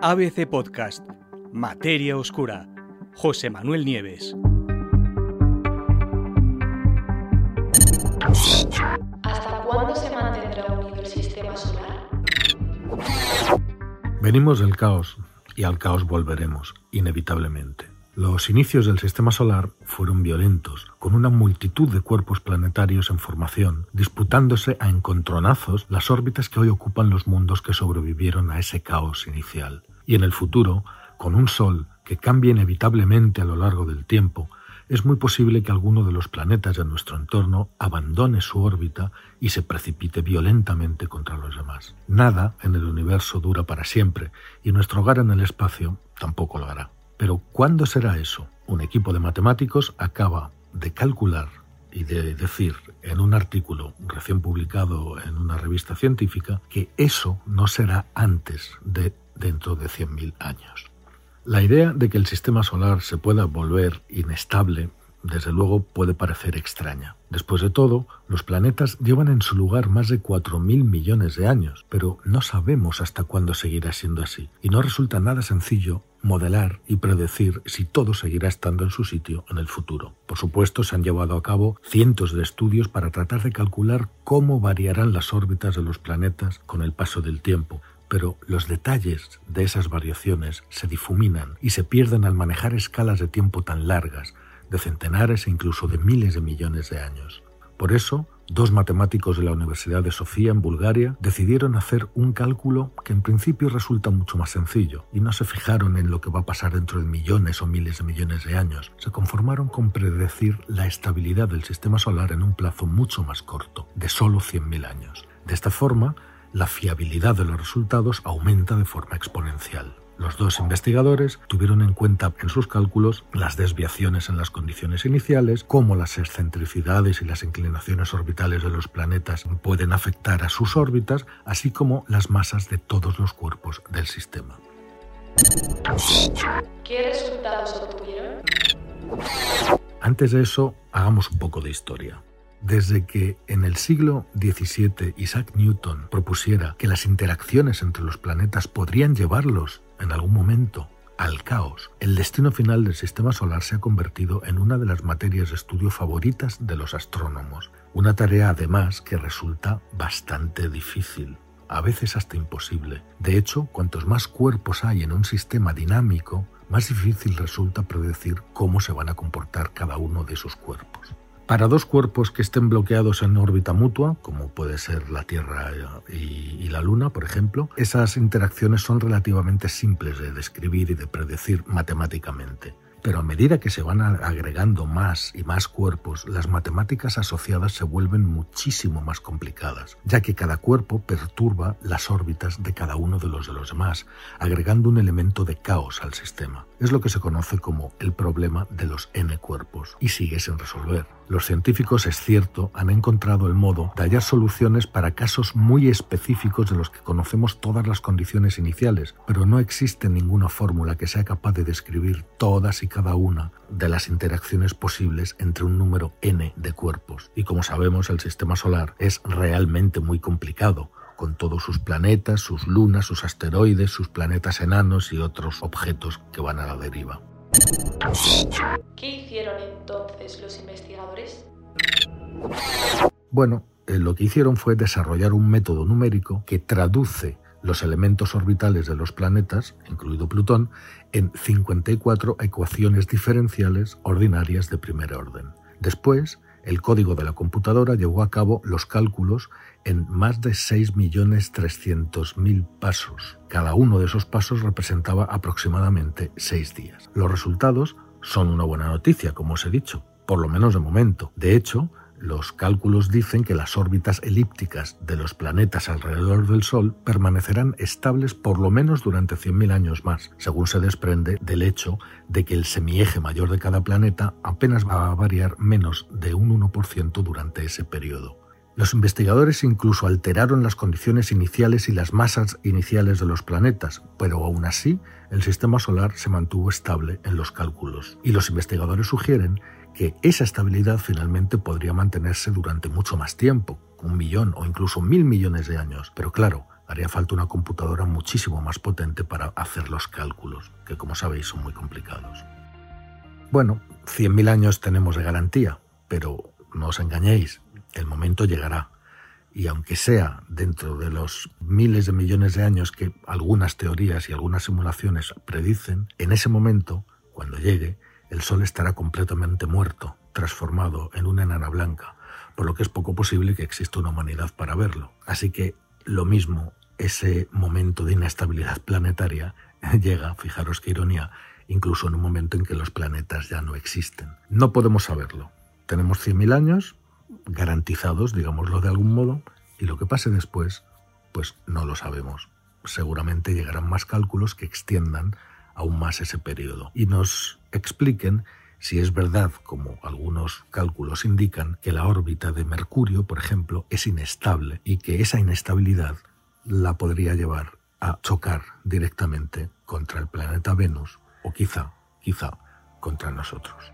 ABC Podcast, Materia Oscura, José Manuel Nieves. ¿Hasta cuándo se mantendrá unido el sistema solar? Venimos del caos y al caos volveremos, inevitablemente. Los inicios del sistema solar fueron violentos, con una multitud de cuerpos planetarios en formación, disputándose a encontronazos las órbitas que hoy ocupan los mundos que sobrevivieron a ese caos inicial. Y en el futuro, con un Sol que cambie inevitablemente a lo largo del tiempo, es muy posible que alguno de los planetas de nuestro entorno abandone su órbita y se precipite violentamente contra los demás. Nada en el universo dura para siempre, y nuestro hogar en el espacio tampoco lo hará. Pero ¿cuándo será eso? Un equipo de matemáticos acaba de calcular y de decir en un artículo recién publicado en una revista científica que eso no será antes de dentro de 100.000 años. La idea de que el sistema solar se pueda volver inestable desde luego puede parecer extraña. Después de todo, los planetas llevan en su lugar más de 4.000 millones de años, pero no sabemos hasta cuándo seguirá siendo así, y no resulta nada sencillo modelar y predecir si todo seguirá estando en su sitio en el futuro. Por supuesto, se han llevado a cabo cientos de estudios para tratar de calcular cómo variarán las órbitas de los planetas con el paso del tiempo, pero los detalles de esas variaciones se difuminan y se pierden al manejar escalas de tiempo tan largas, de centenares e incluso de miles de millones de años. Por eso, dos matemáticos de la Universidad de Sofía en Bulgaria decidieron hacer un cálculo que en principio resulta mucho más sencillo y no se fijaron en lo que va a pasar dentro de millones o miles de millones de años. Se conformaron con predecir la estabilidad del sistema solar en un plazo mucho más corto, de solo 100.000 años. De esta forma, la fiabilidad de los resultados aumenta de forma exponencial. Los dos investigadores tuvieron en cuenta en sus cálculos las desviaciones en las condiciones iniciales, cómo las excentricidades y las inclinaciones orbitales de los planetas pueden afectar a sus órbitas, así como las masas de todos los cuerpos del sistema. ¿Qué resultados obtuvieron? Antes de eso, hagamos un poco de historia. Desde que en el siglo XVII Isaac Newton propusiera que las interacciones entre los planetas podrían llevarlos en algún momento al caos, el destino final del sistema solar se ha convertido en una de las materias de estudio favoritas de los astrónomos, una tarea además que resulta bastante difícil, a veces hasta imposible. De hecho, cuantos más cuerpos hay en un sistema dinámico, más difícil resulta predecir cómo se van a comportar cada uno de esos cuerpos. Para dos cuerpos que estén bloqueados en órbita mutua, como puede ser la Tierra y, la Luna, por ejemplo, esas interacciones son relativamente simples de describir y de predecir matemáticamente. Pero a medida que se van agregando más y más cuerpos, las matemáticas asociadas se vuelven muchísimo más complicadas, ya que cada cuerpo perturba las órbitas de cada uno de los de los demás, agregando un elemento de caos al sistema. Es lo que se conoce como el problema de los n cuerpos, y sigue sin resolver. Los científicos, es cierto, han encontrado el modo de hallar soluciones para casos muy específicos de los que conocemos todas las condiciones iniciales, pero no existe ninguna fórmula que sea capaz de describir todas y cada una de las interacciones posibles entre un número n de cuerpos. Y como sabemos, el sistema solar es realmente muy complicado, con todos sus planetas, sus lunas, sus asteroides, sus planetas enanos y otros objetos que van a la deriva. ¿Qué hicieron entonces los investigadores? Bueno, eh, lo que hicieron fue desarrollar un método numérico que traduce los elementos orbitales de los planetas, incluido Plutón, en 54 ecuaciones diferenciales ordinarias de primer orden. Después, el código de la computadora llevó a cabo los cálculos en más de 6.300.000 pasos. Cada uno de esos pasos representaba aproximadamente 6 días. Los resultados son una buena noticia, como os he dicho, por lo menos de momento. De hecho, los cálculos dicen que las órbitas elípticas de los planetas alrededor del Sol permanecerán estables por lo menos durante 100.000 años más, según se desprende del hecho de que el semieje mayor de cada planeta apenas va a variar menos de un 1% durante ese periodo. Los investigadores incluso alteraron las condiciones iniciales y las masas iniciales de los planetas, pero aún así el sistema solar se mantuvo estable en los cálculos. Y los investigadores sugieren que esa estabilidad finalmente podría mantenerse durante mucho más tiempo, un millón o incluso mil millones de años. Pero claro, Haría falta una computadora muchísimo más potente para hacer los cálculos, que como sabéis son muy complicados. Bueno, 100.000 años tenemos de garantía, pero no os engañéis, el momento llegará. Y aunque sea dentro de los miles de millones de años que algunas teorías y algunas simulaciones predicen, en ese momento, cuando llegue, el Sol estará completamente muerto, transformado en una enana blanca, por lo que es poco posible que exista una humanidad para verlo. Así que lo mismo, ese momento de inestabilidad planetaria llega, fijaros qué ironía, incluso en un momento en que los planetas ya no existen. No podemos saberlo. Tenemos 100.000 años garantizados, digámoslo de algún modo, y lo que pase después, pues no lo sabemos. Seguramente llegarán más cálculos que extiendan aún más ese periodo y nos expliquen si es verdad, como algunos cálculos indican, que la órbita de Mercurio, por ejemplo, es inestable y que esa inestabilidad la podría llevar a chocar directamente contra el planeta Venus o quizá, quizá, contra nosotros.